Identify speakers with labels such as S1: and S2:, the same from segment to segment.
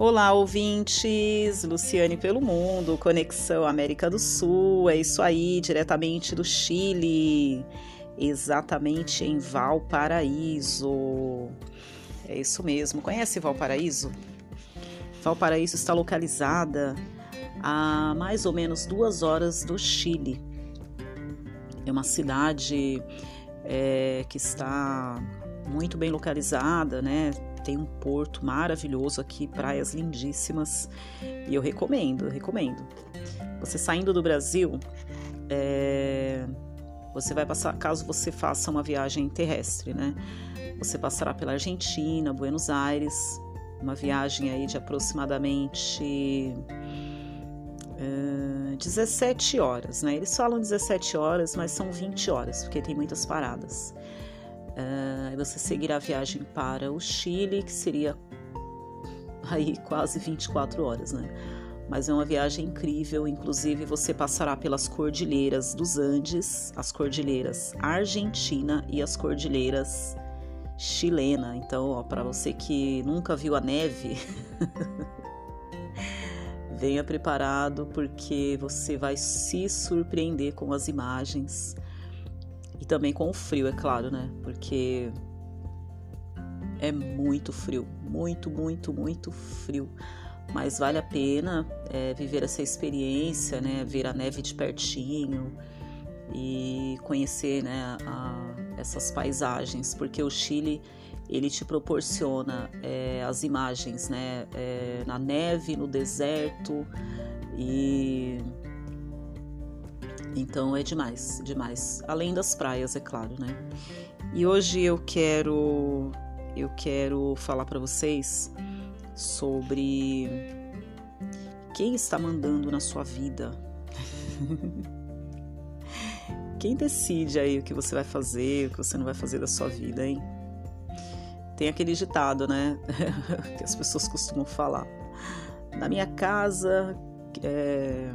S1: Olá, ouvintes! Luciane pelo Mundo, Conexão América do Sul, é isso aí, diretamente do Chile, exatamente em Valparaíso. É isso mesmo, conhece Valparaíso? Valparaíso está localizada a mais ou menos duas horas do Chile. É uma cidade é, que está muito bem localizada, né? Tem um porto maravilhoso aqui, praias lindíssimas e eu recomendo, recomendo. Você saindo do Brasil, é, você vai passar, caso você faça uma viagem terrestre, né? Você passará pela Argentina, Buenos Aires, uma viagem aí de aproximadamente uh, 17 horas, né? Eles falam 17 horas, mas são 20 horas, porque tem muitas paradas. Uh, você seguirá a viagem para o Chile, que seria aí quase 24 horas, né? Mas é uma viagem incrível, inclusive você passará pelas cordilheiras dos Andes, as cordilheiras Argentina e as cordilheiras chilena. Então, para você que nunca viu a neve, venha preparado porque você vai se surpreender com as imagens e também com o frio, é claro, né? Porque é muito frio, muito, muito, muito frio. Mas vale a pena é, viver essa experiência, né? Ver a neve de pertinho e conhecer, né? A, essas paisagens, porque o Chile ele te proporciona é, as imagens, né? É, na neve, no deserto e então é demais, demais. Além das praias, é claro, né? E hoje eu quero eu quero falar para vocês sobre quem está mandando na sua vida. quem decide aí o que você vai fazer, o que você não vai fazer da sua vida, hein? Tem aquele ditado, né? que as pessoas costumam falar. Na minha casa, é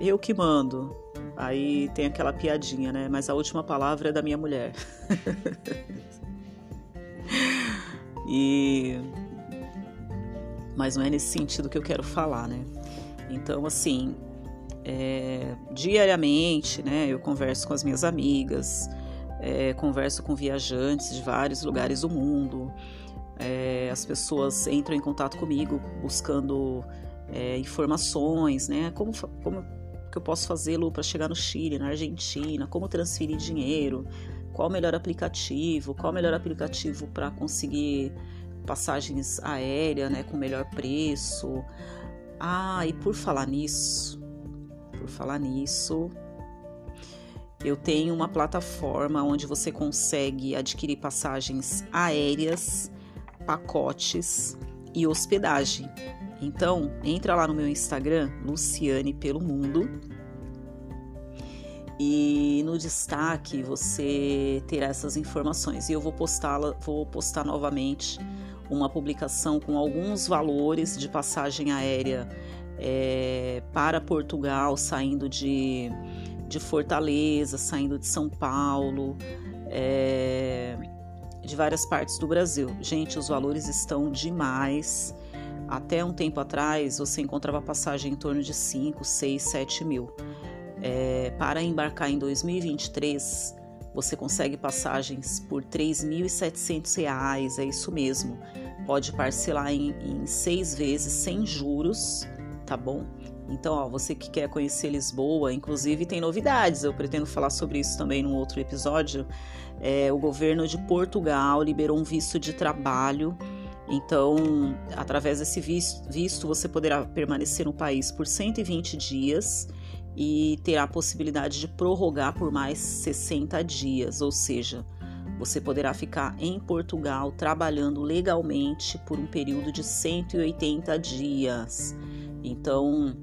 S1: eu que mando. Aí tem aquela piadinha, né? Mas a última palavra é da minha mulher. e mas não é nesse sentido que eu quero falar, né? Então, assim, é, diariamente, né? Eu converso com as minhas amigas, é, converso com viajantes de vários lugares do mundo. É, as pessoas entram em contato comigo buscando é, informações, né? Como, como que eu posso fazer, Lu, para chegar no Chile, na Argentina? Como transferir dinheiro? Qual o melhor aplicativo? Qual o melhor aplicativo para conseguir passagens aéreas, né, com melhor preço? Ah, e por falar nisso, por falar nisso, eu tenho uma plataforma onde você consegue adquirir passagens aéreas, pacotes e hospedagem. Então, entra lá no meu Instagram, Luciane pelo Mundo. E no destaque você terá essas informações. E eu vou postá-la, vou postar novamente uma publicação com alguns valores de passagem aérea é, para Portugal, saindo de, de Fortaleza, saindo de São Paulo, é, de várias partes do Brasil. Gente, os valores estão demais. Até um tempo atrás, você encontrava passagem em torno de 5, 6, 7 mil. É, para embarcar em 2023, você consegue passagens por R$ 3.700, é isso mesmo. Pode parcelar em, em seis vezes sem juros, tá bom? Então, ó, você que quer conhecer Lisboa, inclusive tem novidades, eu pretendo falar sobre isso também num outro episódio. É, o governo de Portugal liberou um visto de trabalho então, através desse visto, você poderá permanecer no país por 120 dias e terá a possibilidade de prorrogar por mais 60 dias, ou seja, você poderá ficar em Portugal trabalhando legalmente por um período de 180 dias. Então,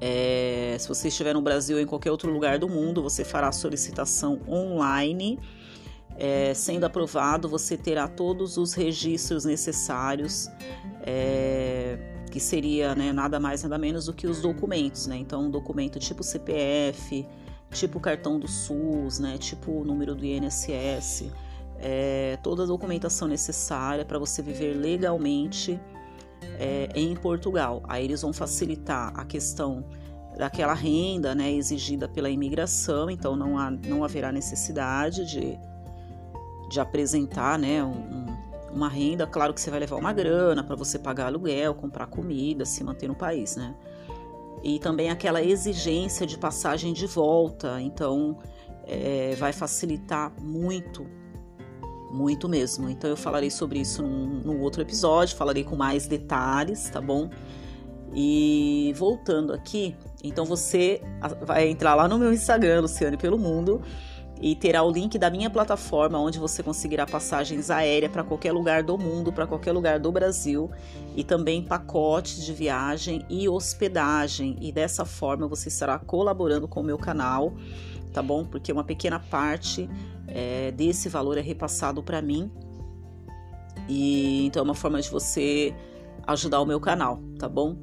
S1: é, se você estiver no Brasil ou em qualquer outro lugar do mundo, você fará a solicitação online é, sendo aprovado, você terá todos os registros necessários, é, que seria né, nada mais nada menos do que os documentos, né? Então, um documento tipo CPF, tipo cartão do SUS, né? Tipo número do INSS, é, toda a documentação necessária para você viver legalmente é, em Portugal. Aí eles vão facilitar a questão daquela renda né, exigida pela imigração, então não, há, não haverá necessidade de, de apresentar né, um, uma renda. Claro que você vai levar uma grana para você pagar aluguel, comprar comida, se manter no país, né? E também aquela exigência de passagem de volta, então é, vai facilitar muito muito mesmo. Então eu falarei sobre isso num, outro episódio, falarei com mais detalhes, tá bom? E voltando aqui, então você vai entrar lá no meu Instagram, Luciane pelo Mundo, e terá o link da minha plataforma onde você conseguirá passagens aéreas para qualquer lugar do mundo, para qualquer lugar do Brasil e também pacotes de viagem e hospedagem. E dessa forma você estará colaborando com o meu canal, tá bom? Porque uma pequena parte é, desse valor é repassado para mim. E então é uma forma de você ajudar o meu canal, tá bom?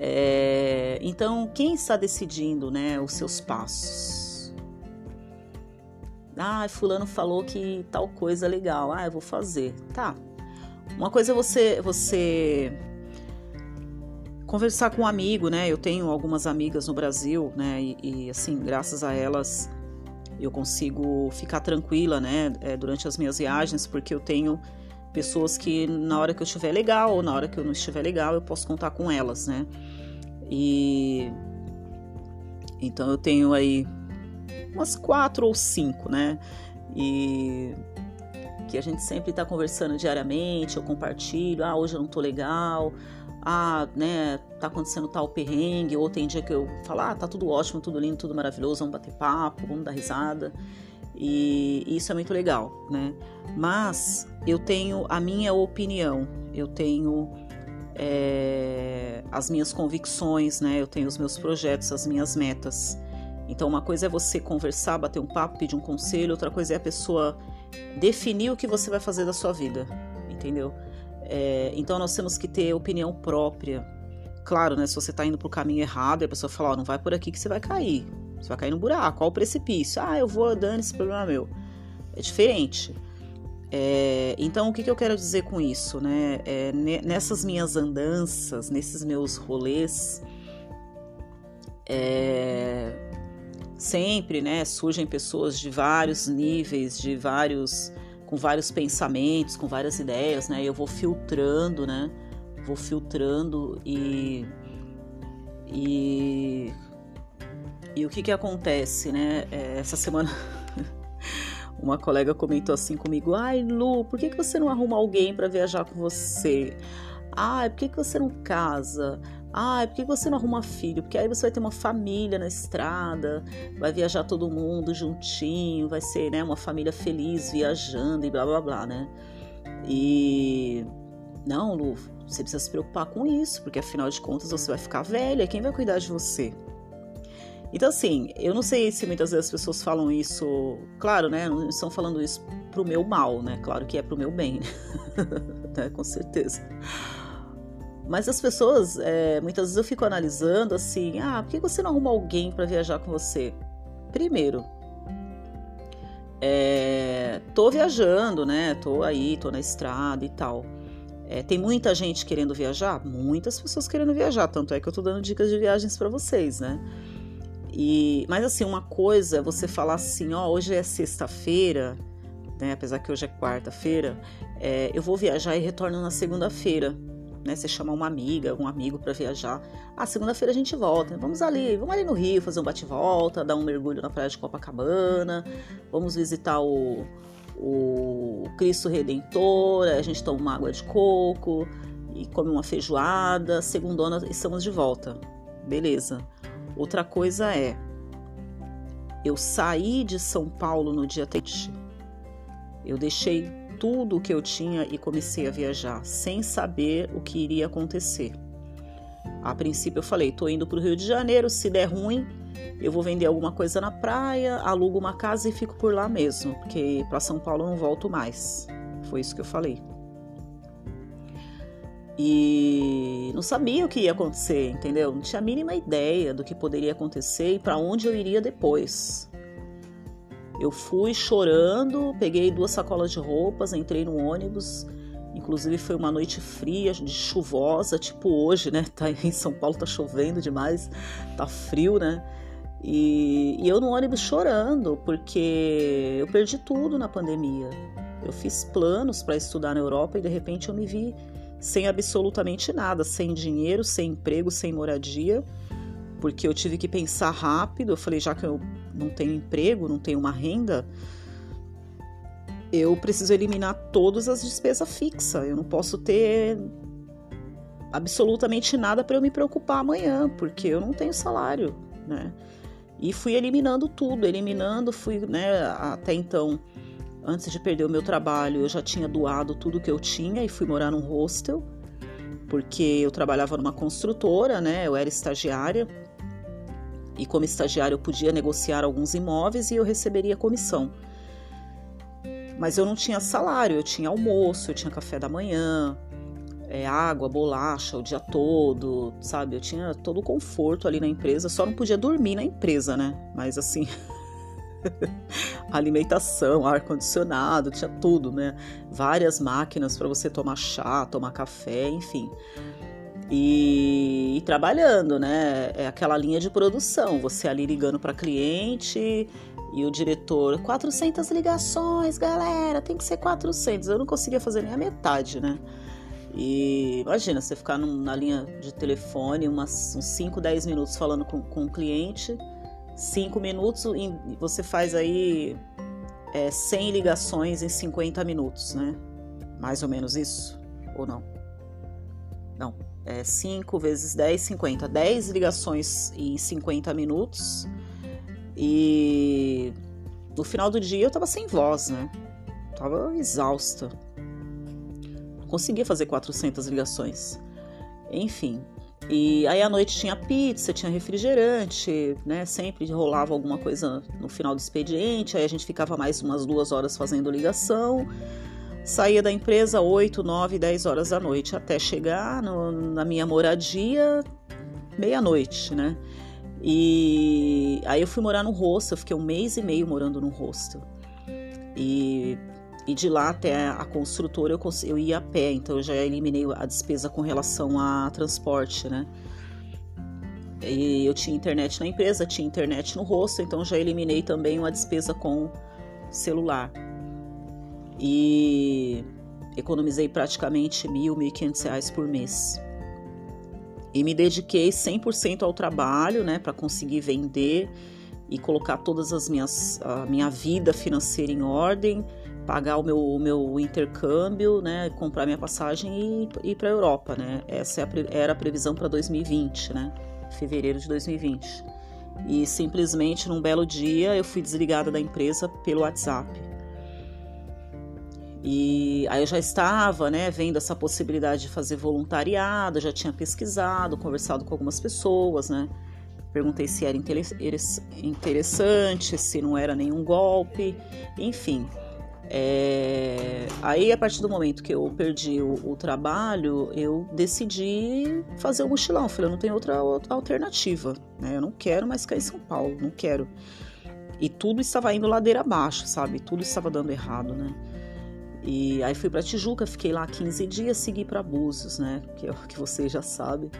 S1: É, então, quem está decidindo né, os seus passos? Ah, fulano falou que tal coisa é legal. Ah, eu vou fazer. Tá. Uma coisa é você, você conversar com um amigo, né? Eu tenho algumas amigas no Brasil, né? E, e assim, graças a elas, eu consigo ficar tranquila, né? É, durante as minhas viagens, porque eu tenho pessoas que na hora que eu estiver legal ou na hora que eu não estiver legal, eu posso contar com elas, né? E então eu tenho aí umas quatro ou cinco, né? E que a gente sempre está conversando diariamente, eu compartilho, ah, hoje eu não tô legal, ah, né, tá acontecendo tal perrengue, ou tem dia que eu falo, ah, tá tudo ótimo, tudo lindo, tudo maravilhoso, vamos bater papo, vamos dar risada. E isso é muito legal, né? Mas eu tenho a minha opinião, eu tenho é, as minhas convicções, né? Eu tenho os meus projetos, as minhas metas. Então, uma coisa é você conversar, bater um papo, pedir um conselho, outra coisa é a pessoa definir o que você vai fazer da sua vida, entendeu? É, então, nós temos que ter opinião própria. Claro, né? Se você está indo para o caminho errado, a pessoa fala: oh, não vai por aqui que você vai cair. Você vai cair no buraco. Qual o precipício? Ah, eu vou, dando esse problema meu. É diferente. É, então, o que, que, eu quero dizer com isso? Né? É, nessas minhas andanças, nesses meus rolês, é, sempre né, surgem pessoas de vários níveis, de vários, com vários pensamentos, com várias ideias, né? Eu vou filtrando, né? Vou filtrando e e, e o que que acontece, né? É, essa semana Uma colega comentou assim comigo: Ai, Lu, por que, que você não arruma alguém para viajar com você? Ai, por que, que você não casa? Ai, por que você não arruma filho? Porque aí você vai ter uma família na estrada, vai viajar todo mundo juntinho, vai ser né, uma família feliz viajando e blá blá blá, né? E não, Lu, você precisa se preocupar com isso, porque afinal de contas você vai ficar velha, quem vai cuidar de você? Então, assim, eu não sei se muitas vezes as pessoas falam isso, claro, né? Não estão falando isso pro meu mal, né? Claro que é pro meu bem, né? Com certeza. Mas as pessoas, é, muitas vezes eu fico analisando assim: ah, por que você não arruma alguém para viajar com você? Primeiro, é, tô viajando, né? Tô aí, tô na estrada e tal. É, tem muita gente querendo viajar? Muitas pessoas querendo viajar, tanto é que eu tô dando dicas de viagens para vocês, né? E, mas assim, uma coisa é você falar assim, ó, hoje é sexta-feira, né? Apesar que hoje é quarta-feira, é, eu vou viajar e retorno na segunda-feira. Né, você chama uma amiga, um amigo para viajar. Ah, segunda-feira a gente volta. Vamos ali, vamos ali no Rio fazer um bate-volta, dar um mergulho na praia de Copacabana. Vamos visitar o, o Cristo Redentor. A gente toma uma água de coco e come uma feijoada. Segundona estamos de volta. Beleza. Outra coisa é, eu saí de São Paulo no dia 3. Eu deixei tudo o que eu tinha e comecei a viajar, sem saber o que iria acontecer. A princípio eu falei, tô indo para o Rio de Janeiro, se der ruim, eu vou vender alguma coisa na praia, alugo uma casa e fico por lá mesmo, porque para São Paulo eu não volto mais. Foi isso que eu falei e não sabia o que ia acontecer, entendeu? Não tinha a mínima ideia do que poderia acontecer e para onde eu iria depois. Eu fui chorando, peguei duas sacolas de roupas, entrei no ônibus Inclusive foi uma noite fria, chuvosa, tipo hoje, né? Tá em São Paulo tá chovendo demais, tá frio, né? E, e eu no ônibus chorando, porque eu perdi tudo na pandemia. Eu fiz planos para estudar na Europa e de repente eu me vi sem absolutamente nada, sem dinheiro, sem emprego, sem moradia, porque eu tive que pensar rápido. Eu falei, já que eu não tenho emprego, não tenho uma renda, eu preciso eliminar todas as despesas fixas. Eu não posso ter absolutamente nada para eu me preocupar amanhã, porque eu não tenho salário, né? E fui eliminando tudo, eliminando, fui, né, até então, antes de perder o meu trabalho, eu já tinha doado tudo que eu tinha e fui morar num hostel, porque eu trabalhava numa construtora, né? Eu era estagiária. E como estagiária eu podia negociar alguns imóveis e eu receberia comissão. Mas eu não tinha salário, eu tinha almoço, eu tinha café da manhã, é, água, bolacha o dia todo, sabe? Eu tinha todo o conforto ali na empresa, só não podia dormir na empresa, né? Mas assim, alimentação, ar condicionado, tinha tudo, né? Várias máquinas para você tomar chá, tomar café, enfim. E, e, trabalhando, né? É aquela linha de produção, você ali ligando para cliente, e o diretor, 400 ligações, galera, tem que ser 400. Eu não conseguia fazer nem a metade, né? E imagina, você ficar num, na linha de telefone umas, uns 5, 10 minutos falando com, com o cliente, 5 minutos e você faz aí é, 100 ligações em 50 minutos, né? Mais ou menos isso? Ou não? Não, é 5 vezes 10, 50. 10 ligações em 50 minutos e no final do dia eu tava sem voz, né? Tava exausta. Não conseguia fazer 400 ligações. Enfim. E aí à noite tinha pizza, tinha refrigerante, né? Sempre rolava alguma coisa no final do expediente. Aí a gente ficava mais umas duas horas fazendo ligação. Saía da empresa 8, 9, 10 horas da noite até chegar no, na minha moradia meia-noite, né? E aí eu fui morar no hostel, fiquei um mês e meio morando no hostel. E, e de lá até a construtora eu, eu ia a pé, então eu já eliminei a despesa com relação a transporte, né? E eu tinha internet na empresa, tinha internet no hostel, então já eliminei também uma despesa com celular. E economizei praticamente mil, mil e quinhentos reais por mês e me dediquei 100% ao trabalho, né, para conseguir vender e colocar todas as minhas a minha vida financeira em ordem, pagar o meu, o meu intercâmbio, né, comprar minha passagem e ir para a Europa, né? Essa é era a previsão para 2020, né? Fevereiro de 2020. E simplesmente num belo dia eu fui desligada da empresa pelo WhatsApp. E aí eu já estava, né, vendo essa possibilidade de fazer voluntariado, já tinha pesquisado, conversado com algumas pessoas, né? Perguntei se era interessante, se não era nenhum golpe, enfim. É... Aí, a partir do momento que eu perdi o, o, trabalho, eu decidi fazer o mochilão. Falei, eu não tenho outra, alternativa, né? Eu não quero mais ficar em São Paulo, não quero. E tudo estava indo ladeira abaixo, sabe? Tudo estava dando errado, né? E aí fui para Tijuca, fiquei lá 15 dias, segui para Búzios, né? Que é o que você já sabe.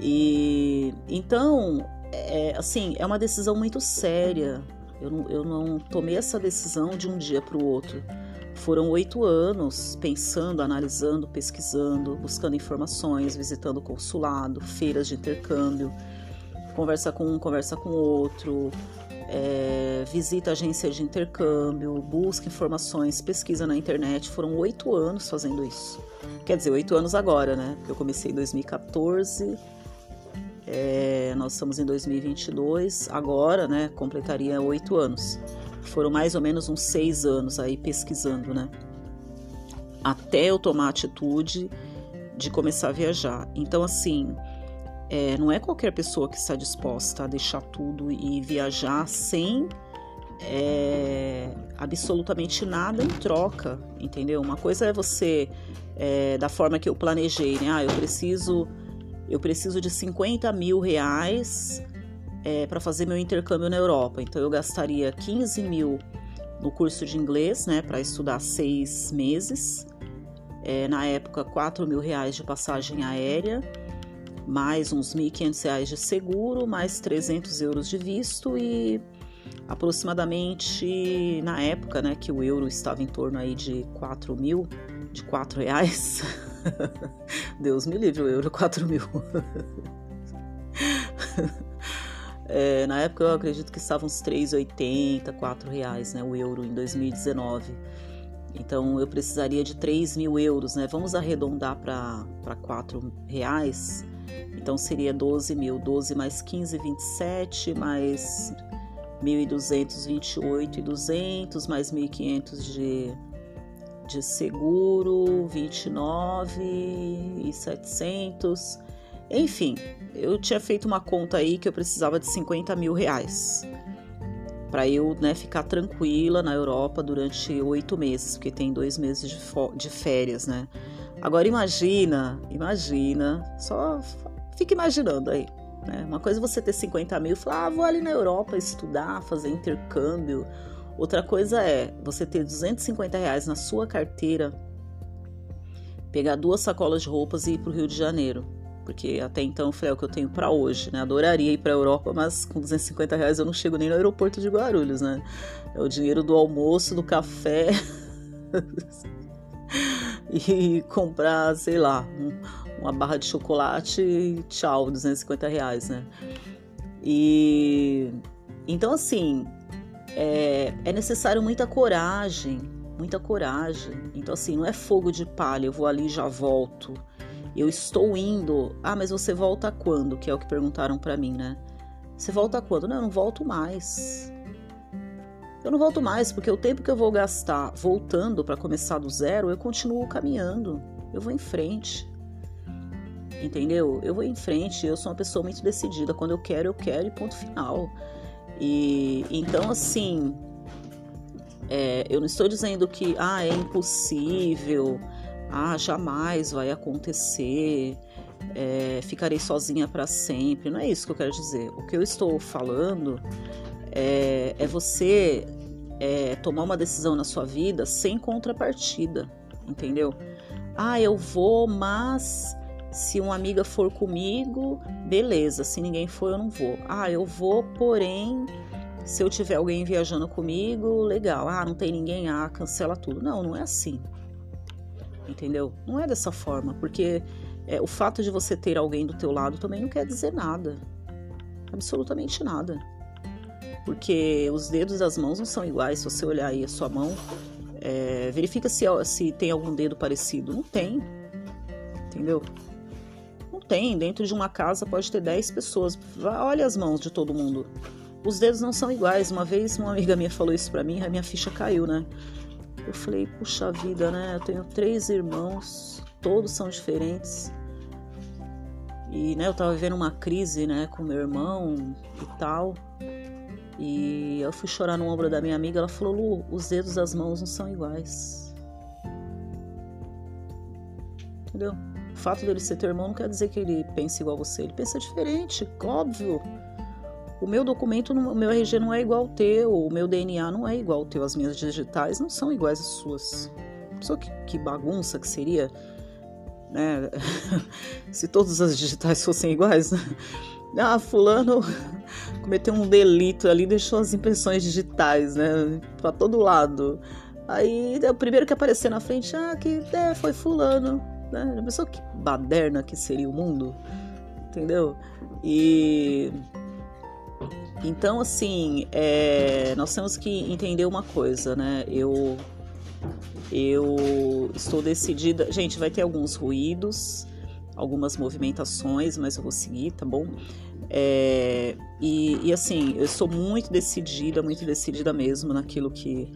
S1: E então, é, assim, é uma decisão muito séria. Eu não, eu não tomei essa decisão de um dia para o outro. Foram oito anos pensando, analisando, pesquisando, buscando informações, visitando consulado, feiras de intercâmbio, conversa com um, conversa com outro, é, visita agência de intercâmbio, busca informações, pesquisa na internet. Foram oito anos fazendo isso. Quer dizer, oito anos agora, né? Eu comecei em 2014, é, nós estamos em 2022, agora, né? Completaria oito anos. Foram mais ou menos uns seis anos aí pesquisando, né? Até eu tomar a atitude de começar a viajar. Então, assim, é, não é qualquer pessoa que está disposta a deixar tudo e viajar sem é, absolutamente nada em troca, entendeu? Uma coisa é você, é, da forma que eu planejei, né? Ah, eu preciso, eu preciso de 50 mil reais é, para fazer meu intercâmbio na Europa. Então eu gastaria 15 mil no curso de inglês, né? Para estudar seis meses é, na época 4 mil reais de passagem aérea, mais uns 1.500 reais de seguro, mais 300 euros de visto e aproximadamente na época, né, que o euro estava em torno aí de 4 mil, de 4 reais. Deus me livre, o euro 4 mil. É, na época eu acredito que estavam uns 3,80, 4 reais, né, o euro em 2019. Então eu precisaria de 3 mil euros, né? Vamos arredondar para 4 reais. Então seria 12 mil, 12 mais 15, 27, mais 1.200, 28 e 200, mais 1.500 de, de seguro, 29 e 700. Enfim, eu tinha feito uma conta aí que eu precisava de 50 mil reais para eu né, ficar tranquila na Europa durante oito meses, porque tem dois meses de, de férias, né? Agora imagina, imagina, só fica imaginando aí. Né? Uma coisa é você ter 50 mil e falar, ah, vou ali na Europa estudar, fazer intercâmbio. Outra coisa é você ter 250 reais na sua carteira, pegar duas sacolas de roupas e ir para o Rio de Janeiro porque até então foi o que eu tenho para hoje, né? Adoraria ir para a Europa, mas com 250 reais eu não chego nem no aeroporto de Guarulhos, né? É o dinheiro do almoço, do café e comprar, sei lá, um, uma barra de chocolate e tchau, 250 reais, né? E então assim é, é necessário muita coragem, muita coragem. Então assim não é fogo de palha, eu vou ali e já volto eu estou indo. Ah, mas você volta quando? Que é o que perguntaram para mim, né? Você volta quando? Não, eu não volto mais. Eu não volto mais, porque o tempo que eu vou gastar voltando para começar do zero, eu continuo caminhando. Eu vou em frente. Entendeu? Eu vou em frente, eu sou uma pessoa muito decidida. Quando eu quero, eu quero e ponto final. E então, assim, é, eu não estou dizendo que ah, é impossível ah, jamais vai acontecer, é, ficarei sozinha para sempre. Não é isso que eu quero dizer. O que eu estou falando é, é você é, tomar uma decisão na sua vida sem contrapartida, entendeu? Ah, eu vou, mas se uma amiga for comigo, beleza. Se ninguém for, eu não vou. Ah, eu vou, porém, se eu tiver alguém viajando comigo, legal. Ah, não tem ninguém, ah, cancela tudo. Não, não é assim entendeu? Não é dessa forma, porque é, o fato de você ter alguém do teu lado também não quer dizer nada, absolutamente nada, porque os dedos das mãos não são iguais. Se você olhar aí a sua mão, é, verifica se, se tem algum dedo parecido. Não tem, entendeu? Não tem. Dentro de uma casa pode ter 10 pessoas. Olha as mãos de todo mundo. Os dedos não são iguais. Uma vez uma amiga minha falou isso pra mim, a minha ficha caiu, né? Eu falei, puxa vida, né? Eu tenho três irmãos, todos são diferentes. E né, eu tava vivendo uma crise né, com meu irmão e tal. E eu fui chorar no ombro da minha amiga. Ela falou: Lu, os dedos das mãos não são iguais. Entendeu? O fato dele ser teu irmão não quer dizer que ele pense igual a você. Ele pensa diferente, óbvio. O meu documento, o meu RG não é igual ao teu, o meu DNA não é igual ao teu, as minhas digitais não são iguais às suas. Só que, que bagunça que seria, né? Se todas as digitais fossem iguais, né? Ah, fulano cometeu um delito ali, deixou as impressões digitais, né? Pra todo lado. Aí o primeiro que aparecer na frente, ah, que é, foi fulano. Né? Já pensou que baderna que seria o mundo? Entendeu? E então, assim, é, nós temos que entender uma coisa, né? Eu, eu estou decidida. Gente, vai ter alguns ruídos, algumas movimentações, mas eu vou seguir, tá bom? É, e, e, assim, eu sou muito decidida, muito decidida mesmo naquilo que,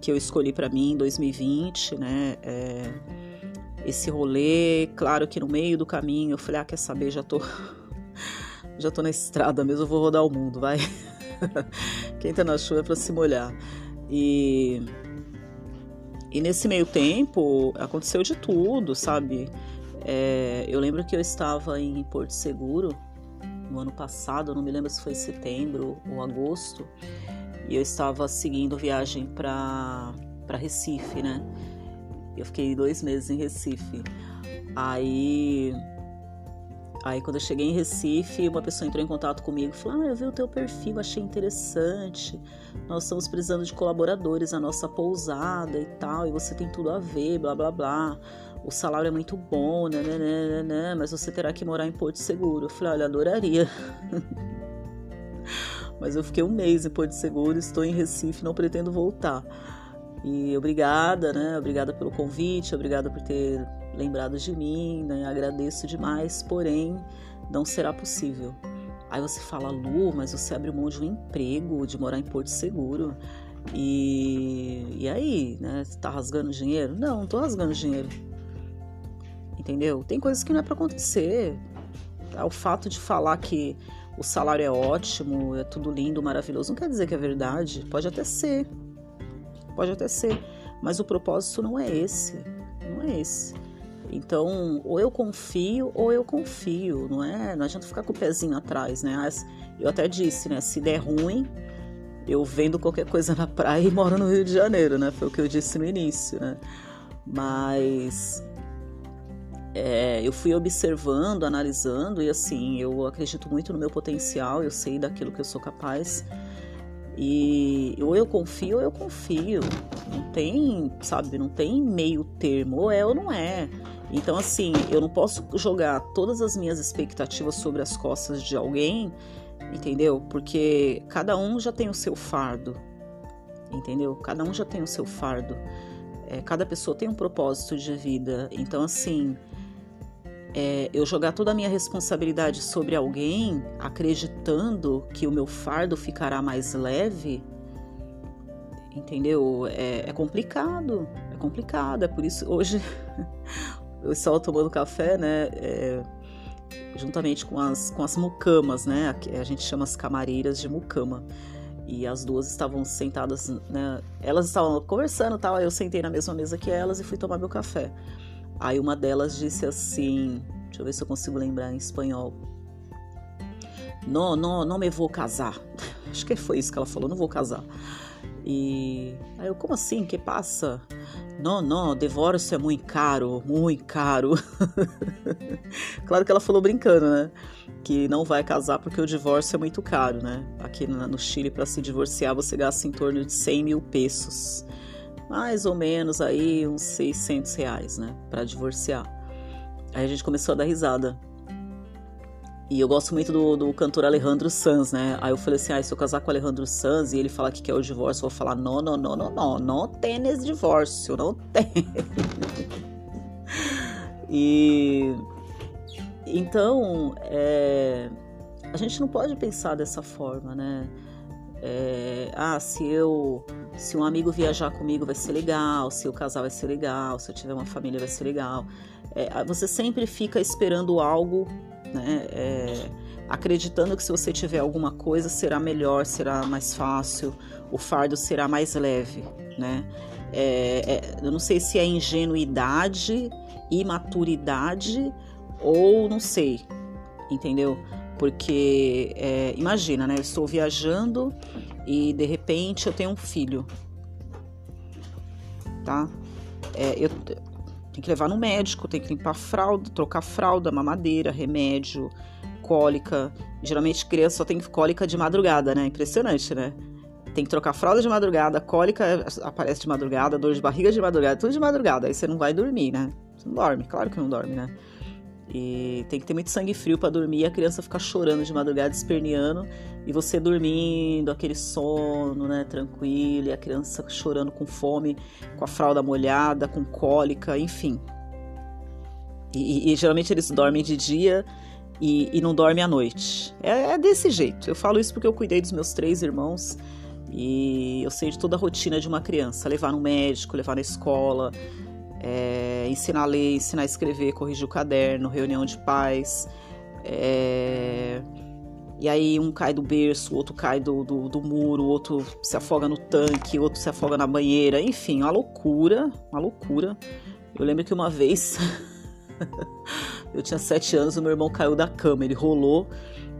S1: que eu escolhi para mim em 2020, né? É, esse rolê, claro que no meio do caminho eu falei, ah, quer saber, já tô já tô na estrada mesmo, eu vou rodar o mundo, vai. Quem tá na chuva é pra se molhar. E, e nesse meio tempo aconteceu de tudo, sabe? É, eu lembro que eu estava em Porto Seguro no ano passado, não me lembro se foi setembro ou agosto, e eu estava seguindo viagem para Recife, né? Eu fiquei dois meses em Recife. Aí Aí quando eu cheguei em Recife, uma pessoa entrou em contato comigo e falou: Ah, eu vi o teu perfil, achei interessante. Nós estamos precisando de colaboradores na nossa pousada e tal, e você tem tudo a ver, blá blá blá. O salário é muito bom, né mas você terá que morar em Porto Seguro. Eu falei, olha, adoraria. mas eu fiquei um mês em Porto Seguro, estou em Recife, não pretendo voltar. E obrigada, né? Obrigada pelo convite, obrigada por ter lembrado de mim, né? Agradeço demais, porém não será possível. Aí você fala, Lu, mas você abriu mão de um emprego, de morar em Porto Seguro. E, e aí, né? Você tá rasgando dinheiro? Não, não tô rasgando dinheiro. Entendeu? Tem coisas que não é para acontecer. O fato de falar que o salário é ótimo, é tudo lindo, maravilhoso, não quer dizer que é verdade. Pode até ser. Pode até ser. Mas o propósito não é esse. Não é esse. Então, ou eu confio ou eu confio, não é? Não adianta ficar com o pezinho atrás, né? Eu até disse, né? Se der ruim, eu vendo qualquer coisa na praia e moro no Rio de Janeiro, né? Foi o que eu disse no início, né? Mas é, eu fui observando, analisando e assim, eu acredito muito no meu potencial, eu sei daquilo que eu sou capaz. E ou eu confio ou eu confio. Não tem, sabe, não tem meio termo, ou é ou não é. Então, assim, eu não posso jogar todas as minhas expectativas sobre as costas de alguém, entendeu? Porque cada um já tem o seu fardo, entendeu? Cada um já tem o seu fardo. É, cada pessoa tem um propósito de vida. Então, assim, é, eu jogar toda a minha responsabilidade sobre alguém, acreditando que o meu fardo ficará mais leve, entendeu? É, é complicado, é complicado. É por isso hoje eu estava tomando café, né? É, juntamente com as, com as mucamas, né? A gente chama as camareiras de mucama. E as duas estavam sentadas, né? Elas estavam conversando tal. Aí eu sentei na mesma mesa que elas e fui tomar meu café. Aí uma delas disse assim: Deixa eu ver se eu consigo lembrar em espanhol. Não, não, não me vou casar. Acho que foi isso que ela falou: Não vou casar. E aí eu, como assim? Que passa? Não, não, divórcio é muito caro, muito caro. claro que ela falou brincando, né? Que não vai casar porque o divórcio é muito caro, né? Aqui no Chile, para se divorciar, você gasta em torno de 100 mil pesos. Mais ou menos aí uns 600 reais, né? Para divorciar. Aí a gente começou a dar risada. E eu gosto muito do, do cantor Alejandro Sanz, né? Aí eu falei assim: ah, se eu casar com o Alejandro Sanz e ele falar que quer o divórcio, eu vou falar: não, não, não, não, não, não tem esse divórcio, não tem. e. Então, é, a gente não pode pensar dessa forma, né? É, ah, se eu. Se um amigo viajar comigo vai ser legal, se eu casar vai ser legal, se eu tiver uma família vai ser legal. É, você sempre fica esperando algo né? É, acreditando que se você tiver alguma coisa será melhor, será mais fácil, o fardo será mais leve, né? É, é, eu não sei se é ingenuidade, imaturidade ou não sei, entendeu? Porque é, imagina, né? Eu estou viajando e de repente eu tenho um filho, tá? É, eu, tem que levar no médico, tem que limpar fralda, trocar fralda, mamadeira, remédio, cólica. Geralmente criança só tem cólica de madrugada, né? Impressionante, né? Tem que trocar fralda de madrugada, cólica aparece de madrugada, dor de barriga de madrugada, tudo de madrugada. Aí você não vai dormir, né? Você não dorme, claro que não dorme, né? E tem que ter muito sangue frio para dormir e a criança ficar chorando de madrugada, esperneando, e você dormindo, aquele sono, né, tranquilo, e a criança chorando com fome, com a fralda molhada, com cólica, enfim. E, e, e geralmente eles dormem de dia e, e não dormem à noite. É, é desse jeito. Eu falo isso porque eu cuidei dos meus três irmãos e eu sei de toda a rotina de uma criança: levar no médico, levar na escola, é, ensinar a ler, ensinar a escrever, corrigir o caderno, reunião de pais. É, e aí um cai do berço, outro cai do, do, do, muro, outro se afoga no tanque, outro se afoga na banheira, enfim, uma loucura, uma loucura. Eu lembro que uma vez eu tinha sete anos, o meu irmão caiu da cama, ele rolou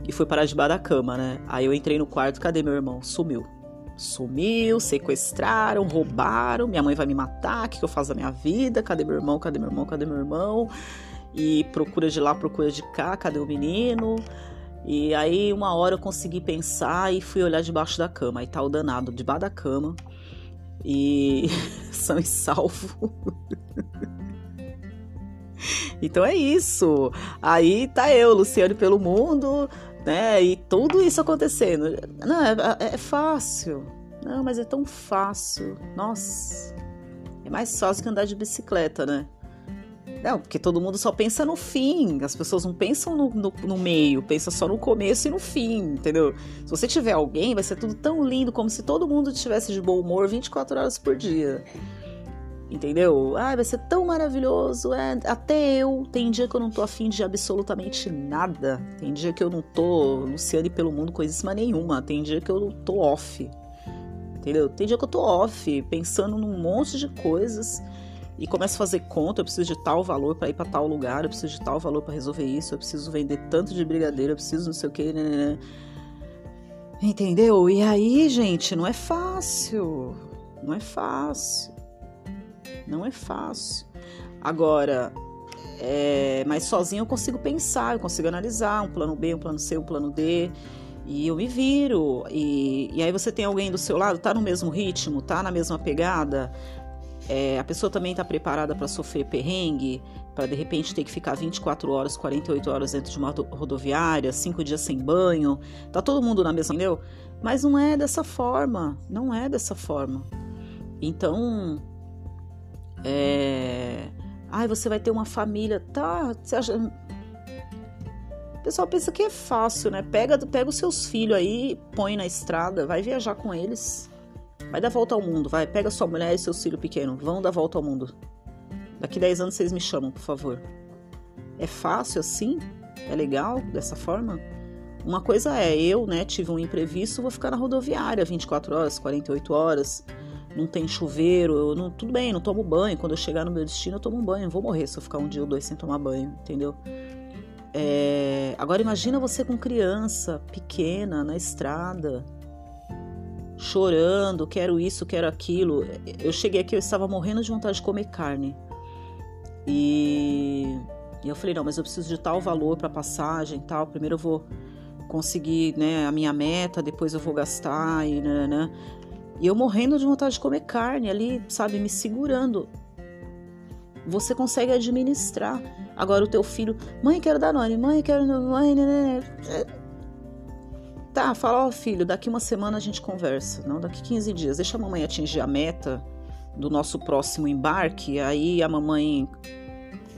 S1: e foi parar debaixo da cama, né? Aí eu entrei no quarto, cadê meu irmão? Sumiu. Sumiu, sequestraram, roubaram, minha mãe vai me matar, o que eu faço da minha vida? Cadê meu irmão? Cadê meu irmão? Cadê meu irmão? E procura de lá, procura de cá, cadê o menino? E aí, uma hora eu consegui pensar e fui olhar debaixo da cama. Aí tá o danado debaixo da cama. E são e salvo. então é isso. Aí tá eu, Luciane pelo mundo, né? E tudo isso acontecendo. Não, é, é, é fácil. Não, mas é tão fácil. Nossa. É mais fácil que andar de bicicleta, né? Não, porque todo mundo só pensa no fim. As pessoas não pensam no, no, no, meio, pensa só no começo e no fim, entendeu? Se você tiver alguém, vai ser tudo tão lindo, como se todo mundo estivesse de bom humor 24 horas por dia. Entendeu? Ah, vai ser tão maravilhoso. É, até eu. Tem dia que eu não tô afim de absolutamente nada. Tem dia que eu não tô Luciane pelo mundo coisíssima nenhuma. Tem dia que eu tô off. Entendeu? Tem dia que eu tô off, pensando num monte de coisas e começo a fazer conta, eu preciso de tal valor para ir para tal lugar, eu preciso de tal valor para resolver isso, eu preciso vender tanto de brigadeiro, eu preciso não sei o que, né, né, né. Entendeu? E aí, gente, não é fácil. Não é fácil. Não é fácil. Agora, é, mas sozinho eu consigo pensar, eu consigo analisar um plano B, um plano C, um plano D. E eu me viro. E, e aí você tem alguém do seu lado, tá no mesmo ritmo, tá na mesma pegada. É, a pessoa também está preparada para sofrer perrengue, para de repente ter que ficar 24 horas, 48 horas dentro de uma rodoviária, cinco dias sem banho. Tá todo mundo na mesma, entendeu? Mas não é dessa forma, não é dessa forma. Então, é... Ai, você vai ter uma família, tá? O pessoal pensa que é fácil, né? Pega, pega os seus filhos aí, põe na estrada, vai viajar com eles. Vai dar volta ao mundo, vai. Pega sua mulher e seu filho pequeno, vão dar volta ao mundo. Daqui 10 anos vocês me chamam, por favor. É fácil assim? É legal dessa forma? Uma coisa é, eu, né, tive um imprevisto, vou ficar na rodoviária 24 horas, 48 horas não tem chuveiro, eu não, tudo bem, não tomo banho. Quando eu chegar no meu destino, eu tomo um banho. vou morrer se eu ficar um dia ou dois sem tomar banho, entendeu? É, agora imagina você com criança pequena na estrada, chorando, quero isso, quero aquilo. Eu cheguei aqui, eu estava morrendo de vontade de comer carne. E, e eu falei, não, mas eu preciso de tal valor para passagem, tal. Primeiro eu vou conseguir, né, a minha meta, depois eu vou gastar e né, né. E eu morrendo de vontade de comer carne ali, sabe, me segurando. Você consegue administrar. Agora o teu filho, mãe, quero dar nome, mãe, quero. Mãe, né, né, né. Tá, fala, ó, filho, daqui uma semana a gente conversa. Não, daqui 15 dias. Deixa a mamãe atingir a meta do nosso próximo embarque. Aí a mamãe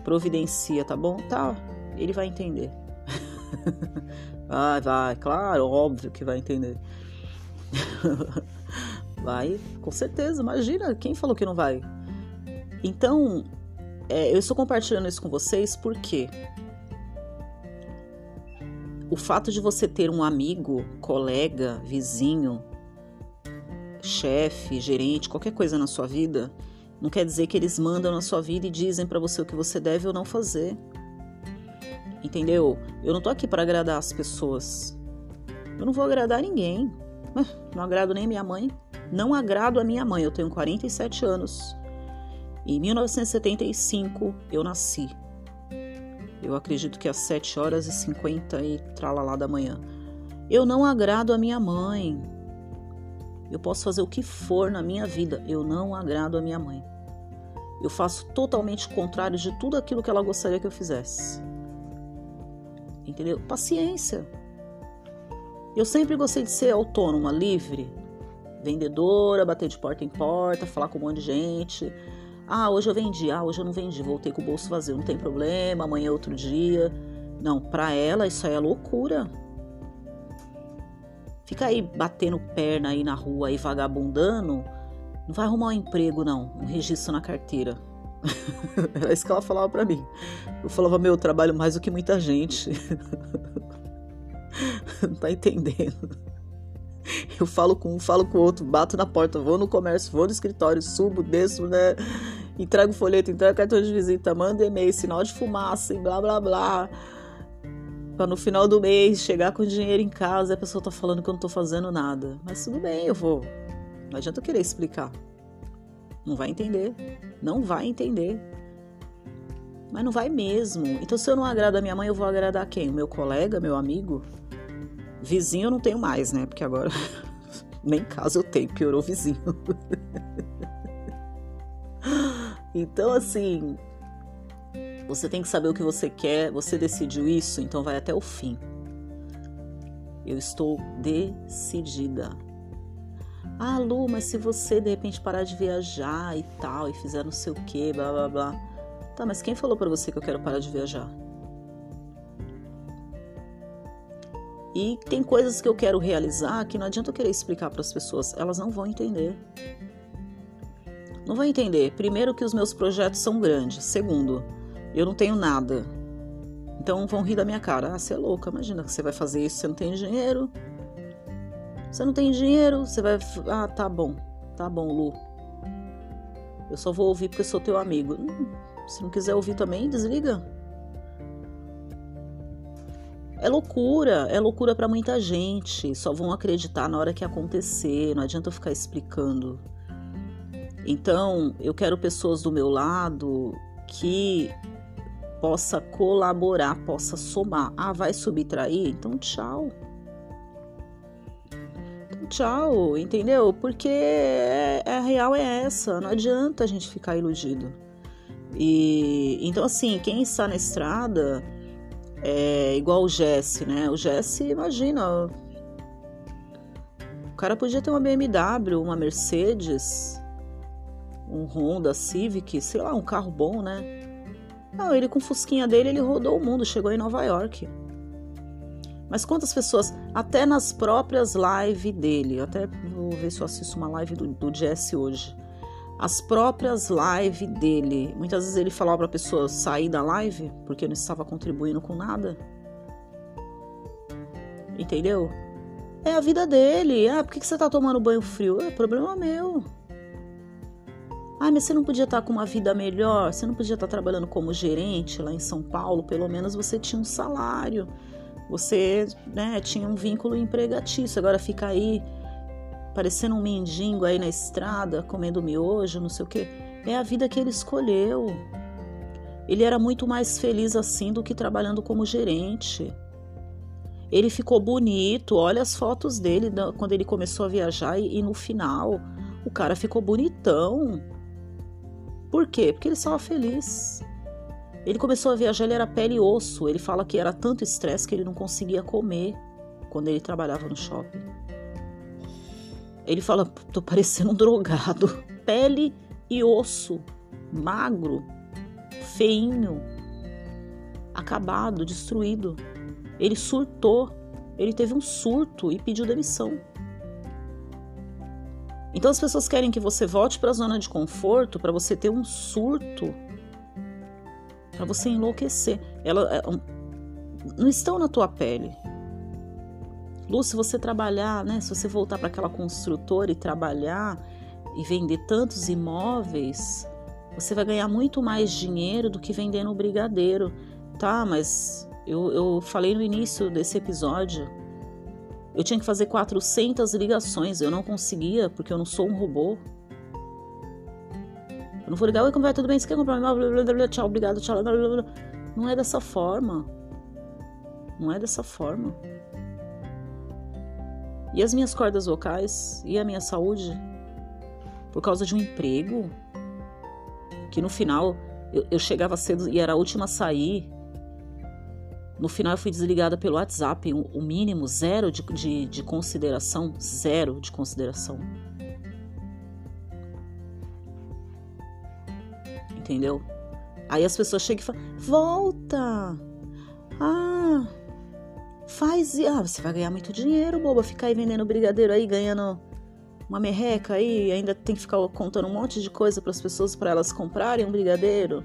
S1: providencia, tá bom? Tá, ele vai entender. vai, vai, claro, óbvio que vai entender. Vai, com certeza. Imagina, quem falou que não vai? Então, é, eu estou compartilhando isso com vocês porque o fato de você ter um amigo, colega, vizinho, chefe, gerente, qualquer coisa na sua vida, não quer dizer que eles mandam na sua vida e dizem para você o que você deve ou não fazer. Entendeu? Eu não tô aqui para agradar as pessoas. Eu não vou agradar ninguém. Não agrado nem minha mãe. Não agrado a minha mãe. Eu tenho 47 anos. Em 1975 eu nasci. Eu acredito que às 7 horas e 50 e tralalá da manhã. Eu não agrado a minha mãe. Eu posso fazer o que for na minha vida. Eu não agrado a minha mãe. Eu faço totalmente o contrário de tudo aquilo que ela gostaria que eu fizesse. Entendeu? Paciência. Eu sempre gostei de ser autônoma, livre, vendedora, bater de porta em porta, falar com um monte de gente. Ah, hoje eu vendi, ah, hoje eu não vendi, voltei com o bolso vazio, não tem problema, amanhã é outro dia. Não, para ela isso aí é loucura. Fica aí batendo perna aí na rua aí vagabundando, não vai arrumar um emprego não, um registro na carteira. Era isso que ela falava para mim. Eu falava, meu, eu trabalho mais do que muita gente. não tá entendendo. Eu falo com um, falo com o outro, bato na porta, vou no comércio, vou no escritório, subo, desço, né? Entrego folheto, entrego cartão de visita, mando e-mail, sinal de fumaça e blá blá blá. Pra no final do mês chegar com dinheiro em casa e a pessoa tá falando que eu não tô fazendo nada. Mas tudo bem, eu vou. Não adianta eu querer explicar. Não vai entender. Não vai entender. Mas não vai mesmo. Então, se eu não agrado a minha mãe, eu vou agradar quem? O meu colega, meu amigo? Vizinho eu não tenho mais, né? Porque agora nem casa eu tenho, piorou vizinho. então, assim, você tem que saber o que você quer, você decidiu isso, então vai até o fim. Eu estou decidida. Ah, Lu, mas se você de repente parar de viajar e tal, e fizer não sei o que, blá blá blá. Tá, mas quem falou para você que eu quero parar de viajar? E tem coisas que eu quero realizar que não adianta eu querer explicar para as pessoas, elas não vão entender. Não vão entender. Primeiro, que os meus projetos são grandes. Segundo, eu não tenho nada. Então vão rir da minha cara. Ah, você é louca, imagina que você vai fazer isso, você não tem dinheiro. Você não tem dinheiro, você vai. Ah, tá bom. Tá bom, Lu. Eu só vou ouvir porque sou teu amigo. Hum, se não quiser ouvir também, desliga. É loucura, é loucura para muita gente. Só vão acreditar na hora que acontecer, não adianta eu ficar explicando. Então, eu quero pessoas do meu lado que possa colaborar, possa somar. Ah, vai subtrair? Então, tchau. Então, tchau, entendeu? Porque é, é, a real é essa, não adianta a gente ficar iludido. E então assim, quem está na estrada é igual o Jesse, né? O Jesse, imagina. O cara podia ter uma BMW, uma Mercedes, um Honda Civic, sei lá, um carro bom, né? Não, ele com fusquinha dele, ele rodou o mundo, chegou em Nova York. Mas quantas pessoas, até nas próprias lives dele, até vou ver se eu assisto uma live do, do Jesse hoje. As próprias lives dele, muitas vezes ele falava para a pessoa sair da live porque não estava contribuindo com nada. Entendeu? É a vida dele. Ah, por que, você tá tomando banho frio? É problema meu. Ah, mas você não podia estar tá com uma vida melhor? Você não podia estar tá trabalhando como gerente lá em São Paulo? Pelo menos você tinha um salário. Você né, tinha um vínculo empregatício. Agora fica aí parecendo um mendigo aí na estrada, comendo miojo, não sei o quê. É a vida que ele escolheu. Ele era muito mais feliz assim do que trabalhando como gerente. Ele ficou bonito, olha as fotos dele quando ele começou a viajar e, e no final o cara ficou bonitão. Por quê? Porque ele estava feliz. Ele começou a viajar, ele era pele e osso. Ele fala que era tanto estresse que ele não conseguia comer quando ele trabalhava no shopping. Ele fala: tô parecendo um drogado. Pele e osso. Magro. Feinho. Acabado, destruído. Ele surtou. Ele teve um surto e pediu demissão. Então as pessoas querem que você volte para a zona de conforto para você ter um surto para você enlouquecer. Ela é, não estão na tua pele. Lu, se você trabalhar, né, se você voltar para aquela construtora e trabalhar e vender tantos imóveis, você vai ganhar muito mais dinheiro do que vendendo o brigadeiro. Tá, mas eu, eu falei no início desse episódio, eu tinha que fazer 400 ligações, eu não conseguia porque eu não sou um robô. Eu não vou ligar, oi, como vai? Tudo bem? Você quer comprar um imóvel? Tchau, obrigado, tchau. Não é dessa forma. Não é dessa forma. E as minhas cordas vocais? E a minha saúde? Por causa de um emprego? Que no final eu, eu chegava cedo e era a última a sair. No final eu fui desligada pelo WhatsApp, o, mínimo, zero de, de, de consideração. Zero de consideração. entendeu? Aí as pessoas chegam e falam: volta! Ah, faz. Ah, você vai ganhar muito dinheiro, boba. Ficar aí vendendo brigadeiro aí, ganhando uma merreca aí, ainda tem que ficar contando um monte de coisa para as pessoas para elas comprarem um brigadeiro.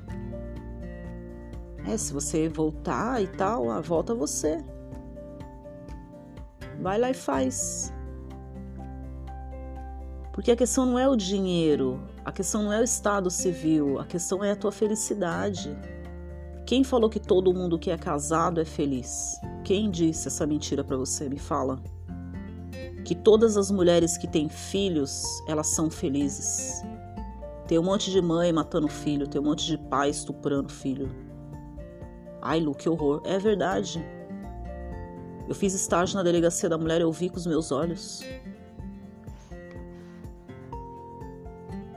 S1: É, se você voltar e tal, ah, volta você. Vai lá e faz. Porque a questão não é o dinheiro, a questão não é o estado civil, a questão é a tua felicidade. Quem falou que todo mundo que é casado é feliz? Quem disse essa mentira para você? Me fala. Que todas as mulheres que têm filhos, elas são felizes. Tem um monte de mãe matando filho, tem um monte de pai estuprando filho. Ai, Lu, que horror. É verdade. Eu fiz estágio na delegacia da mulher, eu vi com os meus olhos.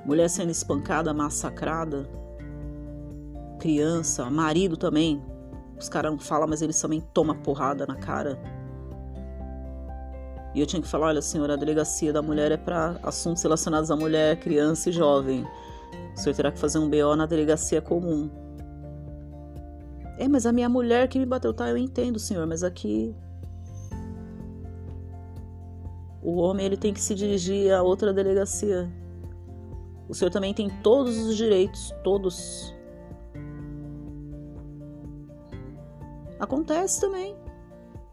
S1: Mulher sendo espancada, massacrada. Criança, marido também. Os caras não falam, mas eles também tomam porrada na cara. E eu tinha que falar: olha, senhora, a delegacia da mulher é para assuntos relacionados à mulher, criança e jovem. O senhor terá que fazer um BO na delegacia comum. É, mas a minha mulher que me bateu, tá? Eu entendo, senhor, mas aqui. O homem ele tem que se dirigir a outra delegacia. O senhor também tem todos os direitos, todos. Acontece também.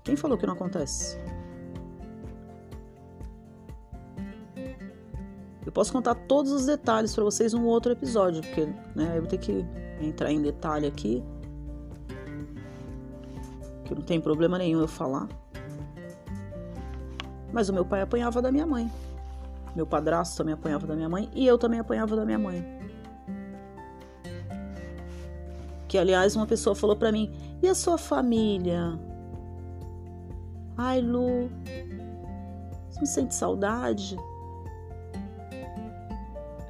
S1: Quem falou que não acontece? Eu posso contar todos os detalhes para vocês num outro episódio, porque né, eu vou ter que entrar em detalhe aqui. Que não tem problema nenhum eu falar. Mas o meu pai apanhava da minha mãe. Meu padrasto também apanhava da minha mãe e eu também apanhava da minha mãe. Que aliás uma pessoa falou para mim: "E a sua família?" Ai, Lu, você não sente saudade?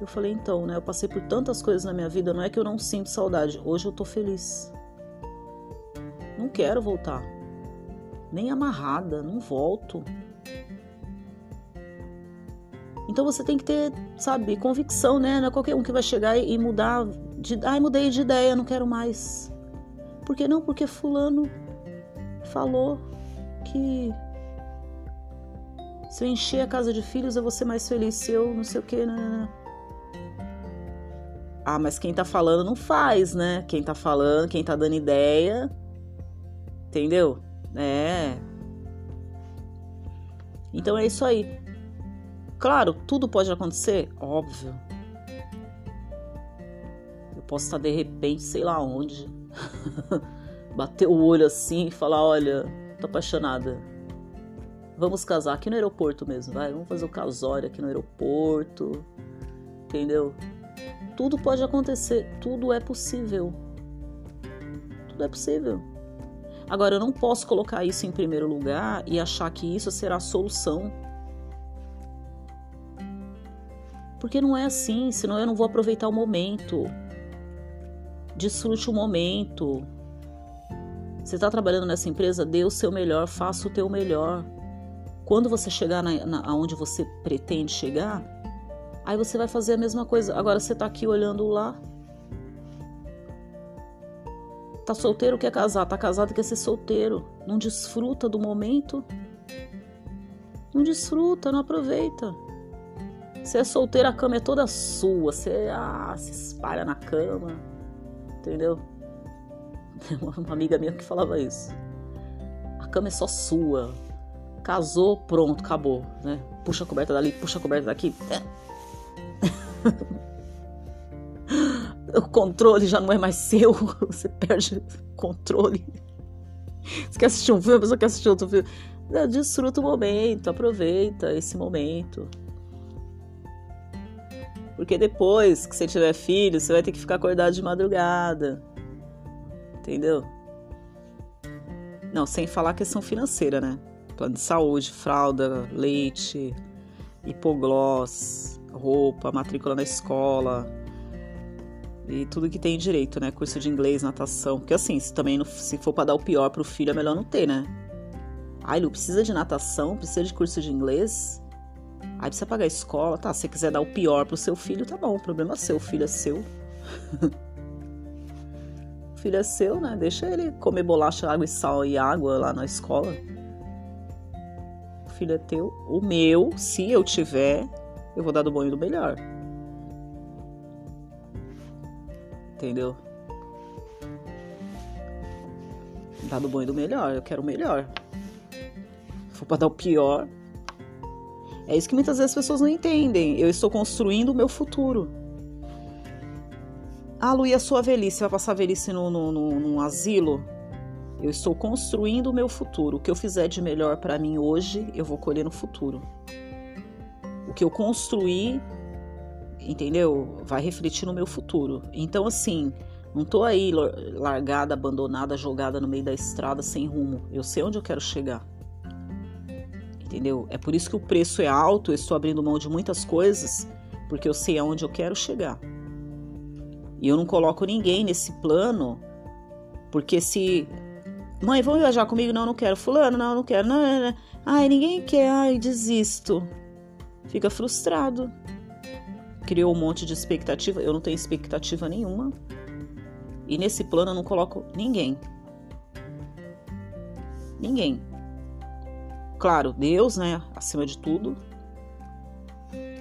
S1: Eu falei, então, né? Eu passei por tantas coisas na minha vida, não é que eu não sinto saudade. Hoje eu tô feliz. Não quero voltar. Nem amarrada, não volto. Então você tem que ter, sabe, convicção, né? Não é qualquer um que vai chegar e mudar de. Ai, mudei de ideia, não quero mais. Por que não? Porque Fulano falou que se eu encher a casa de filhos eu vou ser mais feliz. Se eu não sei o que, né? Ah, mas quem tá falando não faz, né? Quem tá falando, quem tá dando ideia. Entendeu? É. Então é isso aí. Claro, tudo pode acontecer, óbvio. Posso estar de repente, sei lá onde, bater o olho assim e falar: olha, tô apaixonada. Vamos casar aqui no aeroporto mesmo, vai. Vamos fazer o casório aqui no aeroporto. Entendeu? Tudo pode acontecer, tudo é possível. Tudo é possível. Agora, eu não posso colocar isso em primeiro lugar e achar que isso será a solução. Porque não é assim, senão eu não vou aproveitar o momento. Desfrute o momento. Você está trabalhando nessa empresa, dê o seu melhor, faça o teu melhor. Quando você chegar na, na, aonde você pretende chegar, Aí você vai fazer a mesma coisa. Agora você tá aqui olhando lá. Tá solteiro quer casar, tá casado quer ser solteiro. Não desfruta do momento. Não desfruta, não aproveita. Você é solteiro, a cama é toda sua. Você ah, se espalha na cama. Entendeu? Uma amiga minha que falava isso. A cama é só sua. Casou, pronto, acabou. Né? Puxa a coberta dali, puxa a coberta daqui. o controle já não é mais seu, você perde o controle. Você quer assistir um filme, a pessoa quer assistir outro filme. Desfruta o momento, aproveita esse momento. Porque depois que você tiver filho, você vai ter que ficar acordado de madrugada. Entendeu? Não, sem falar a questão financeira, né? Plano de saúde, fralda, leite, hipoglós, roupa, matrícula na escola e tudo que tem direito, né? Curso de inglês, natação. Porque assim, se também não, se for para dar o pior pro filho, é melhor não ter, né? Ai, Lu, precisa de natação, precisa de curso de inglês. Aí precisa pagar a escola. Tá, se você quiser dar o pior pro seu filho, tá bom. O problema é seu, o filho é seu. o filho é seu, né? Deixa ele comer bolacha, água e sal e água lá na escola. O filho é teu. O meu, se eu tiver, eu vou dar do bom e do melhor. Entendeu? Dar do bom e do melhor. Eu quero o melhor. Se for pra dar o pior. É isso que muitas vezes as pessoas não entendem. Eu estou construindo o meu futuro. Ah, Lu, e a sua velhice? Vai passar a velhice no, no, no, num asilo? Eu estou construindo o meu futuro. O que eu fizer de melhor para mim hoje, eu vou colher no futuro. O que eu construir, entendeu? Vai refletir no meu futuro. Então, assim, não tô aí largada, abandonada, jogada no meio da estrada sem rumo. Eu sei onde eu quero chegar. Entendeu? É por isso que o preço é alto, eu estou abrindo mão de muitas coisas, porque eu sei aonde eu quero chegar. E eu não coloco ninguém nesse plano, porque se Mãe, vamos viajar comigo? Não, não quero. Fulano, não, não quero. Não, não, não. Ai, ninguém quer. Ai, desisto. Fica frustrado. Criou um monte de expectativa. Eu não tenho expectativa nenhuma. E nesse plano eu não coloco ninguém. Ninguém. Claro, Deus, né? Acima de tudo.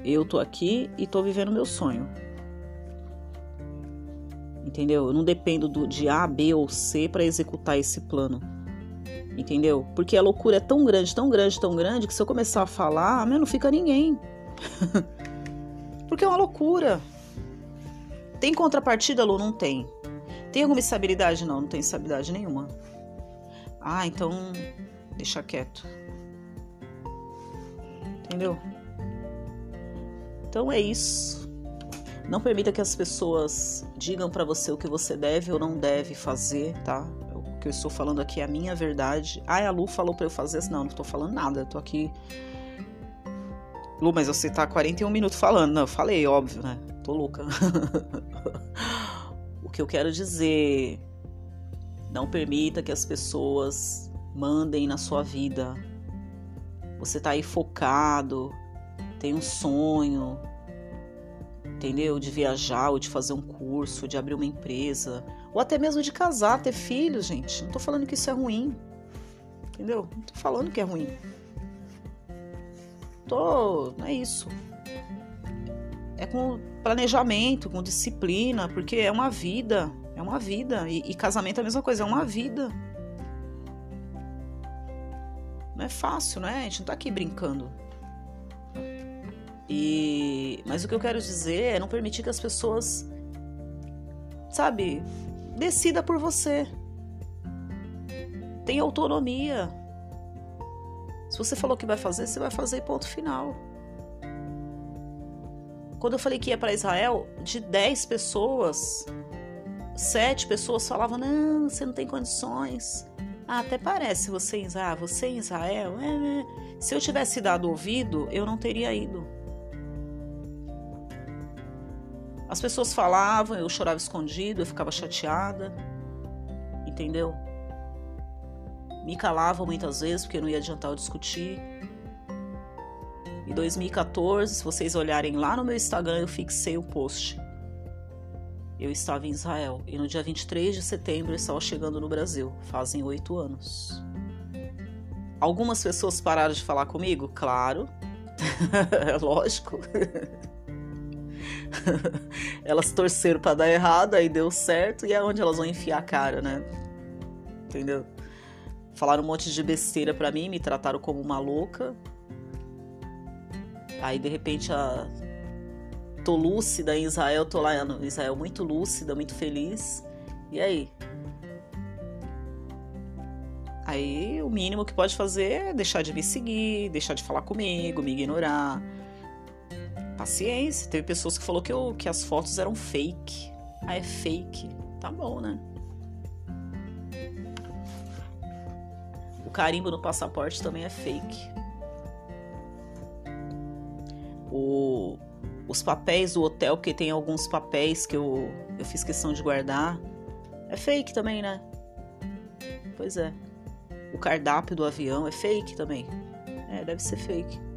S1: Eu tô aqui e tô vivendo meu sonho entendeu? Eu não dependo do, de A, B ou C para executar esse plano, entendeu? Porque a loucura é tão grande, tão grande, tão grande que se eu começar a falar, meu, não fica ninguém. Porque é uma loucura. Tem contrapartida, Lu? Não tem. Tem alguma estabilidade? Não, não tem estabilidade nenhuma. Ah, então deixa quieto. Entendeu? Então é isso. Não permita que as pessoas digam para você o que você deve ou não deve fazer, tá? O que eu estou falando aqui é a minha verdade. Ah, a Lu falou para eu fazer isso. Não, não tô falando nada. Eu tô aqui. Lu, mas você tá 41 minutos falando. Não, eu falei, óbvio, né? Tô louca. o que eu quero dizer. Não permita que as pessoas mandem na sua vida. Você tá aí focado, tem um sonho, entendeu? De viajar, ou de fazer um curso, de abrir uma empresa, ou até mesmo de casar, ter filhos, gente. Não tô falando que isso é ruim, entendeu? Não tô falando que é ruim. Tô, não é isso. É com planejamento, com disciplina, porque é uma vida, é uma vida. E, e casamento é a mesma coisa, é uma vida. Não é fácil, né? A gente não tá aqui brincando. E mas o que eu quero dizer é não permitir que as pessoas sabe, decida por você. Tem autonomia. Se você falou que vai fazer, você vai fazer ponto final. Quando eu falei que ia para Israel, de 10 pessoas, sete pessoas falavam: "Não, você não tem condições". Ah, até parece você em Israel, você em Israel. É, é. Se eu tivesse dado ouvido, eu não teria ido. As pessoas falavam, eu chorava escondido, eu ficava chateada, entendeu? Me calava muitas vezes porque não ia adiantar eu discutir. Em 2014, se vocês olharem lá no meu Instagram, eu fixei o post. Eu estava em Israel e no dia 23 de setembro estava chegando no Brasil. Fazem oito anos. Algumas pessoas pararam de falar comigo? Claro, lógico. elas torceram para dar errado, aí deu certo, e é onde elas vão enfiar a cara, né? Entendeu? Falaram um monte de besteira para mim, me trataram como uma louca. Aí de repente a tô lúcida em Israel, tô lá em Israel muito lúcida, muito feliz. E aí? Aí o mínimo que pode fazer é deixar de me seguir, deixar de falar comigo, me ignorar paciência. Teve pessoas que falou que, eu, que as fotos eram fake. Ah, é fake. Tá bom, né? O carimbo no passaporte também é fake. O, os papéis do hotel, porque tem alguns papéis que eu, eu fiz questão de guardar, é fake também, né? Pois é. O cardápio do avião é fake também. É, deve ser fake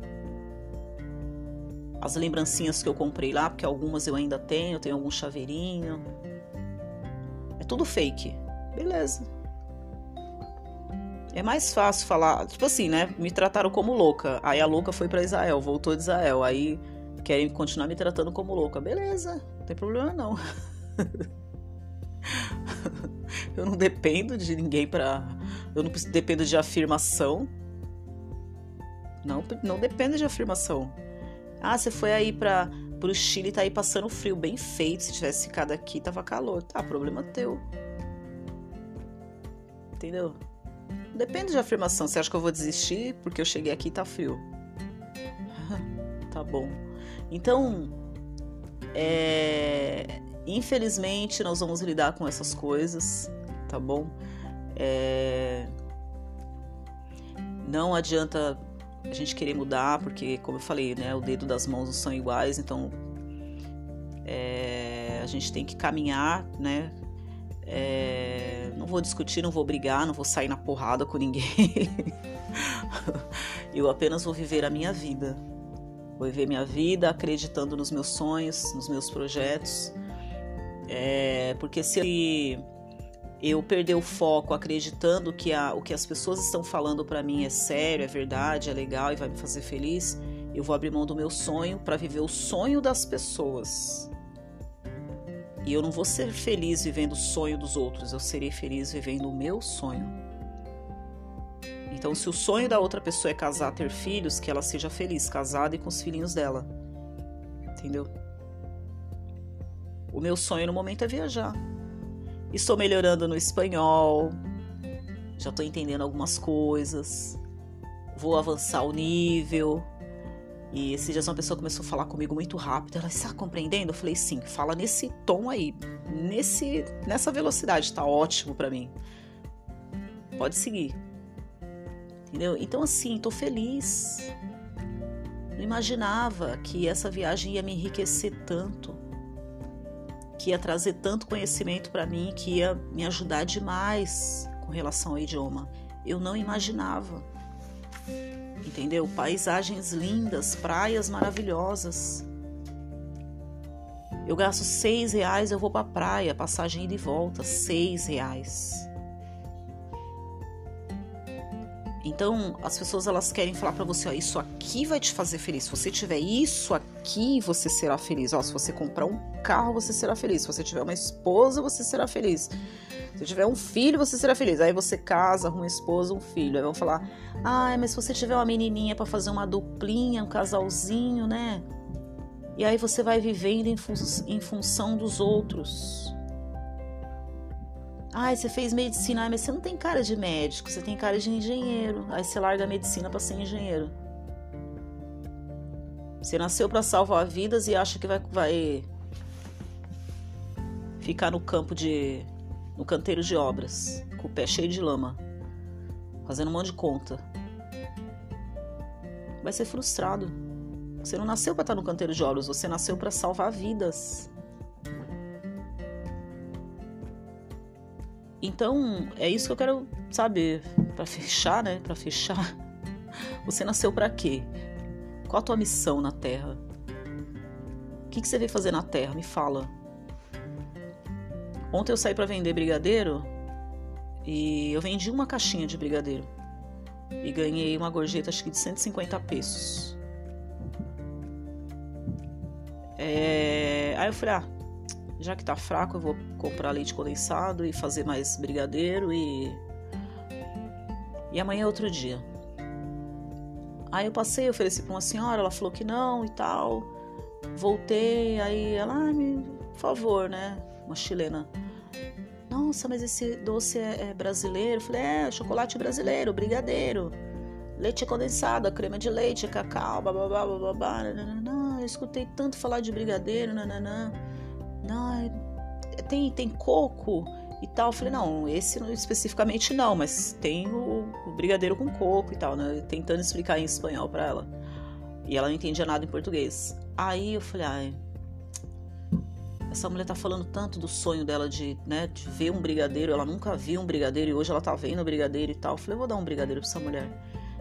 S1: as lembrancinhas que eu comprei lá, porque algumas eu ainda tenho, tenho algum chaveirinho. É tudo fake. Beleza. É mais fácil falar, tipo assim, né? Me trataram como louca. Aí a louca foi para Israel, voltou de Israel. Aí querem continuar me tratando como louca. Beleza, não tem problema não. eu não dependo de ninguém para, eu não dependo de afirmação. Não, não dependo de afirmação. Ah, você foi aí para pro Chile tá aí passando frio, bem feito. Se tivesse ficado aqui, tava calor. Tá, problema teu. Entendeu? Depende de afirmação. Você acha que eu vou desistir porque eu cheguei aqui e tá frio? Tá bom. Então, é... infelizmente, nós vamos lidar com essas coisas, tá bom? É... Não adianta a gente querer mudar, porque, como eu falei, né, o dedo das mãos não são iguais, então é, a gente tem que caminhar, né? É, não vou discutir, não vou brigar, não vou sair na porrada com ninguém. eu apenas vou viver a minha vida. Vou viver minha vida acreditando nos meus sonhos, nos meus projetos. É, porque se eu perder o foco acreditando que a, o que as pessoas estão falando para mim é sério, é verdade, é legal e vai me fazer feliz, eu vou abrir mão do meu sonho para viver o sonho das pessoas. E eu não vou ser feliz vivendo o sonho dos outros, eu serei feliz vivendo o meu sonho. Então, se o sonho da outra pessoa é casar, ter filhos, que ela seja feliz, casada e com os filhinhos dela. Entendeu? O meu sonho no momento é viajar. Estou melhorando no espanhol, já estou entendendo algumas coisas, vou avançar o nível. E esse dia uma pessoa começou a falar comigo muito rápido. Ela está compreendendo? Eu falei sim, fala nesse tom aí, nesse, nessa velocidade, está ótimo para mim. Pode seguir. Entendeu? Então assim, estou feliz. Não imaginava que essa viagem ia me enriquecer tanto que ia trazer tanto conhecimento para mim, que ia me ajudar demais com relação ao idioma. Eu não imaginava. Entendeu? Paisagens lindas, praias maravilhosas. Eu gasto seis reais, eu vou para a praia, passagem ida e volta, seis reais. Então, as pessoas elas querem falar para você, ó, isso aqui vai te fazer feliz. Se você tiver isso aqui, você será feliz. Ó, se você comprar um carro, você será feliz. Se você tiver uma esposa, você será feliz. Se tiver um filho, você será feliz. Aí você casa, arruma uma esposa, um filho. Aí vão falar: "Ah, mas se você tiver uma menininha para fazer uma duplinha, um casalzinho, né? E aí você vai vivendo em, fun em função dos outros. Ai, você fez medicina, mas você não tem cara de médico, você tem cara de engenheiro. Aí você larga a medicina para ser engenheiro. Você nasceu para salvar vidas e acha que vai, vai ficar no campo de. no canteiro de obras, com o pé cheio de lama, fazendo um monte de conta. Vai ser frustrado. Você não nasceu para estar no canteiro de obras, você nasceu para salvar vidas. Então, é isso que eu quero saber. Para fechar, né? Para fechar. Você nasceu para quê? Qual a tua missão na Terra? O que, que você veio fazer na Terra? Me fala. Ontem eu saí para vender brigadeiro e eu vendi uma caixinha de brigadeiro e ganhei uma gorjeta acho que de 150 pesos. É... Aí eu falei, ah, já que tá fraco, eu vou comprar leite condensado e fazer mais brigadeiro e. E amanhã é outro dia. Aí eu passei, ofereci pra uma senhora, ela falou que não e tal. Voltei, aí ela, ah, me, por favor, né? Uma chilena. Nossa, mas esse doce é, é brasileiro? Eu falei, é, chocolate brasileiro, brigadeiro, leite condensado, crema de leite, cacau, babá, babá, não, eu escutei tanto falar de brigadeiro, nananã. Não, tem, tem coco e tal. Eu falei, não, esse especificamente não, mas tem o, o brigadeiro com coco e tal, né? Tentando explicar em espanhol para ela. E ela não entendia nada em português. Aí eu falei, ai, essa mulher tá falando tanto do sonho dela de, né, de ver um brigadeiro, ela nunca viu um brigadeiro e hoje ela tá vendo um brigadeiro e tal. Eu falei, vou dar um brigadeiro pra essa mulher.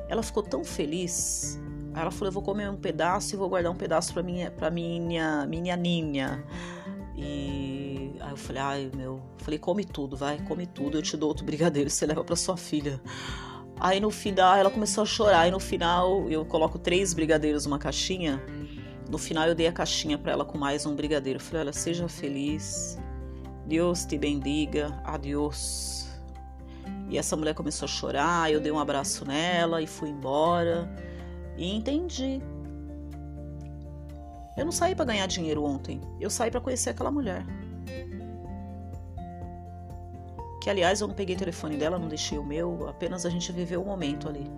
S1: Ela ficou tão feliz. Aí ela falou, eu vou comer um pedaço e vou guardar um pedaço pra minha, pra minha, minha ninha. E aí eu falei, ai meu, falei, come tudo, vai, come tudo, eu te dou outro brigadeiro, você leva para sua filha. Aí no final ela começou a chorar, e no final eu coloco três brigadeiros numa caixinha. No final eu dei a caixinha para ela com mais um brigadeiro. Eu falei, olha, seja feliz, Deus te bendiga, adiós. E essa mulher começou a chorar, eu dei um abraço nela e fui embora. E entendi Eu não saí para ganhar dinheiro ontem. Eu saí para conhecer aquela mulher. Que aliás eu não peguei o telefone dela, não deixei o meu, apenas a gente viveu o momento ali.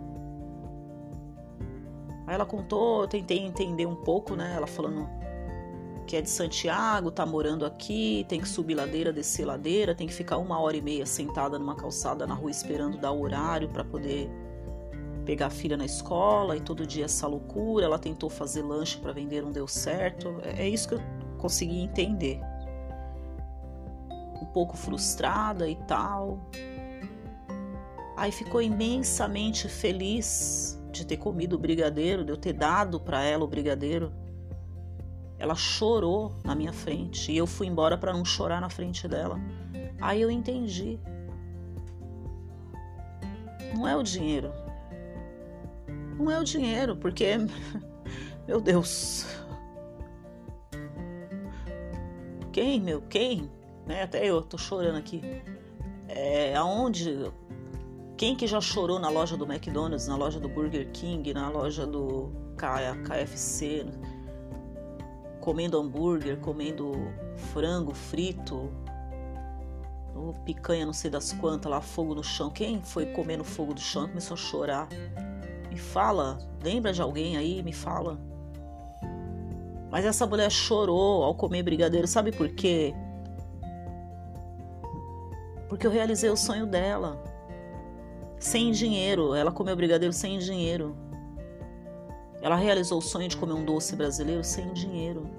S1: Aí ela contou, eu tentei entender um pouco, né? Ela falando que é de Santiago, tá morando aqui, tem que subir ladeira, descer ladeira, tem que ficar uma hora e meia sentada numa calçada na rua esperando dar o horário para poder pegar a filha na escola e todo dia essa loucura. Ela tentou fazer lanche para vender, não deu certo. É, é isso que eu consegui entender. Um pouco frustrada e tal. Aí ficou imensamente feliz de ter comido o brigadeiro, de eu ter dado para ela o brigadeiro. Ela chorou na minha frente e eu fui embora para não chorar na frente dela. Aí eu entendi. Não é o dinheiro. Não é o dinheiro, porque meu Deus. Quem, meu, quem? Né? Até eu tô chorando aqui. É, aonde quem que já chorou na loja do McDonald's, na loja do Burger King, na loja do KFC, comendo hambúrguer, comendo frango frito, picanha não sei das quantas, lá fogo no chão. Quem foi comendo fogo do chão começou a chorar? Me fala, lembra de alguém aí? Me fala. Mas essa mulher chorou ao comer brigadeiro, sabe por quê? Porque eu realizei o sonho dela sem dinheiro. Ela comeu brigadeiro sem dinheiro. Ela realizou o sonho de comer um doce brasileiro sem dinheiro.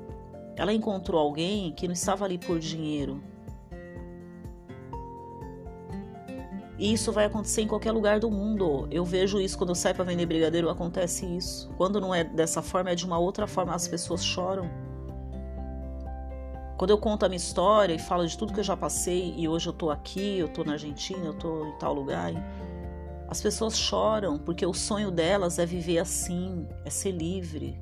S1: Ela encontrou alguém que não estava ali por dinheiro. E isso vai acontecer em qualquer lugar do mundo. Eu vejo isso quando eu saio para vender brigadeiro, acontece isso. Quando não é dessa forma, é de uma outra forma, as pessoas choram. Quando eu conto a minha história e falo de tudo que eu já passei e hoje eu tô aqui, eu tô na Argentina, eu tô em tal lugar, as pessoas choram porque o sonho delas é viver assim, é ser livre.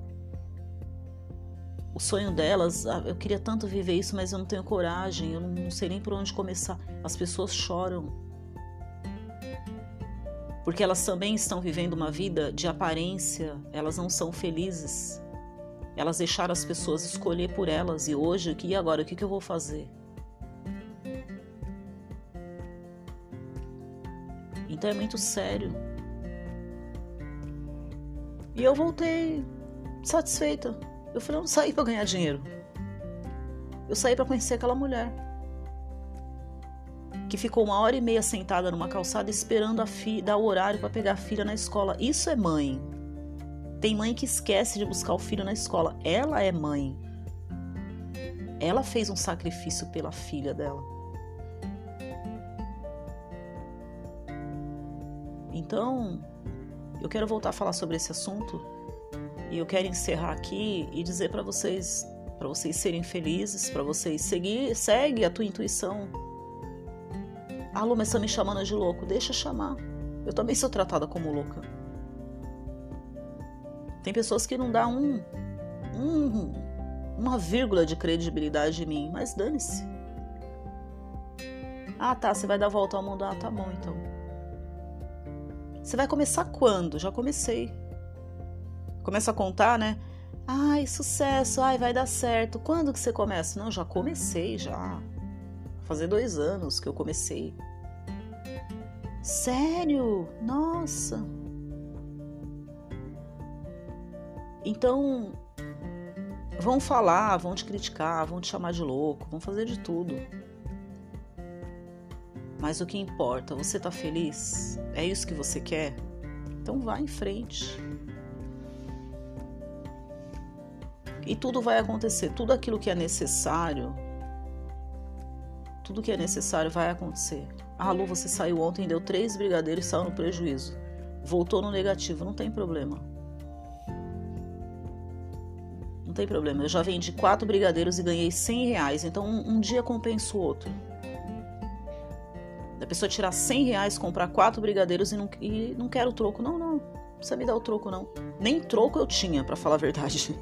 S1: O sonho delas, ah, eu queria tanto viver isso, mas eu não tenho coragem, eu não sei nem por onde começar. As pessoas choram. Porque elas também estão vivendo uma vida de aparência, elas não são felizes. Elas deixaram as pessoas escolher por elas e hoje, e agora, o que eu vou fazer? Então é muito sério. E eu voltei satisfeita. Eu falei, eu não saí para ganhar dinheiro. Eu saí para conhecer aquela mulher. Que ficou uma hora e meia sentada numa calçada esperando a filha, dar o horário para pegar a filha na escola. Isso é mãe. Tem mãe que esquece de buscar o filho na escola. Ela é mãe. Ela fez um sacrifício pela filha dela. Então, eu quero voltar a falar sobre esse assunto e eu quero encerrar aqui e dizer para vocês, para vocês serem felizes, para vocês seguir, segue a tua intuição. A Lu está me chamando de louco, deixa chamar. Eu também sou tratada como louca. Tem pessoas que não dá um, um uma vírgula de credibilidade em mim, mas dane-se. Ah, tá, você vai dar volta ao mundo. Ah, tá bom então. Você vai começar quando? Já comecei. Começa a contar, né? Ai, sucesso, ai, vai dar certo. Quando que você começa? Não, já comecei, já. Fazer dois anos que eu comecei. Sério? Nossa. Então, vão falar, vão te criticar, vão te chamar de louco, vão fazer de tudo. Mas o que importa, você está feliz? É isso que você quer? Então vá em frente. E tudo vai acontecer, tudo aquilo que é necessário, tudo que é necessário vai acontecer. Ah, Lu, você saiu ontem, deu três brigadeiros e saiu no prejuízo. Voltou no negativo, não tem problema. Não tem problema. Eu já vendi quatro brigadeiros e ganhei 100 reais, então um, um dia compensa o outro. Da pessoa tirar 100 reais, comprar quatro brigadeiros e não, e não quero o troco. Não, não, não precisa me dar o troco, não. Nem troco eu tinha, para falar a verdade.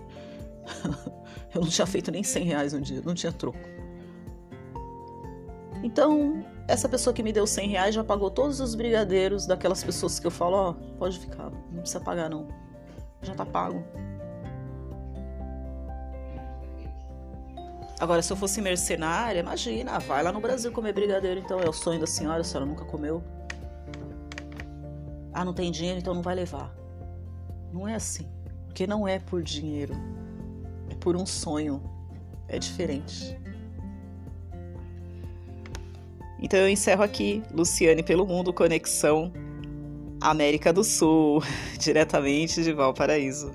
S1: eu não tinha feito nem 100 reais um dia, não tinha troco. Então, essa pessoa que me deu 100 reais já pagou todos os brigadeiros daquelas pessoas que eu falo, ó, oh, pode ficar, não precisa pagar não. Já tá pago. Agora, se eu fosse mercenária, imagina, vai lá no Brasil comer brigadeiro, então é o sonho da senhora, a senhora nunca comeu. Ah, não tem dinheiro, então não vai levar. Não é assim. Porque não é por dinheiro, é por um sonho. É diferente. Então eu encerro aqui, Luciane pelo Mundo, Conexão América do Sul, diretamente de Valparaíso.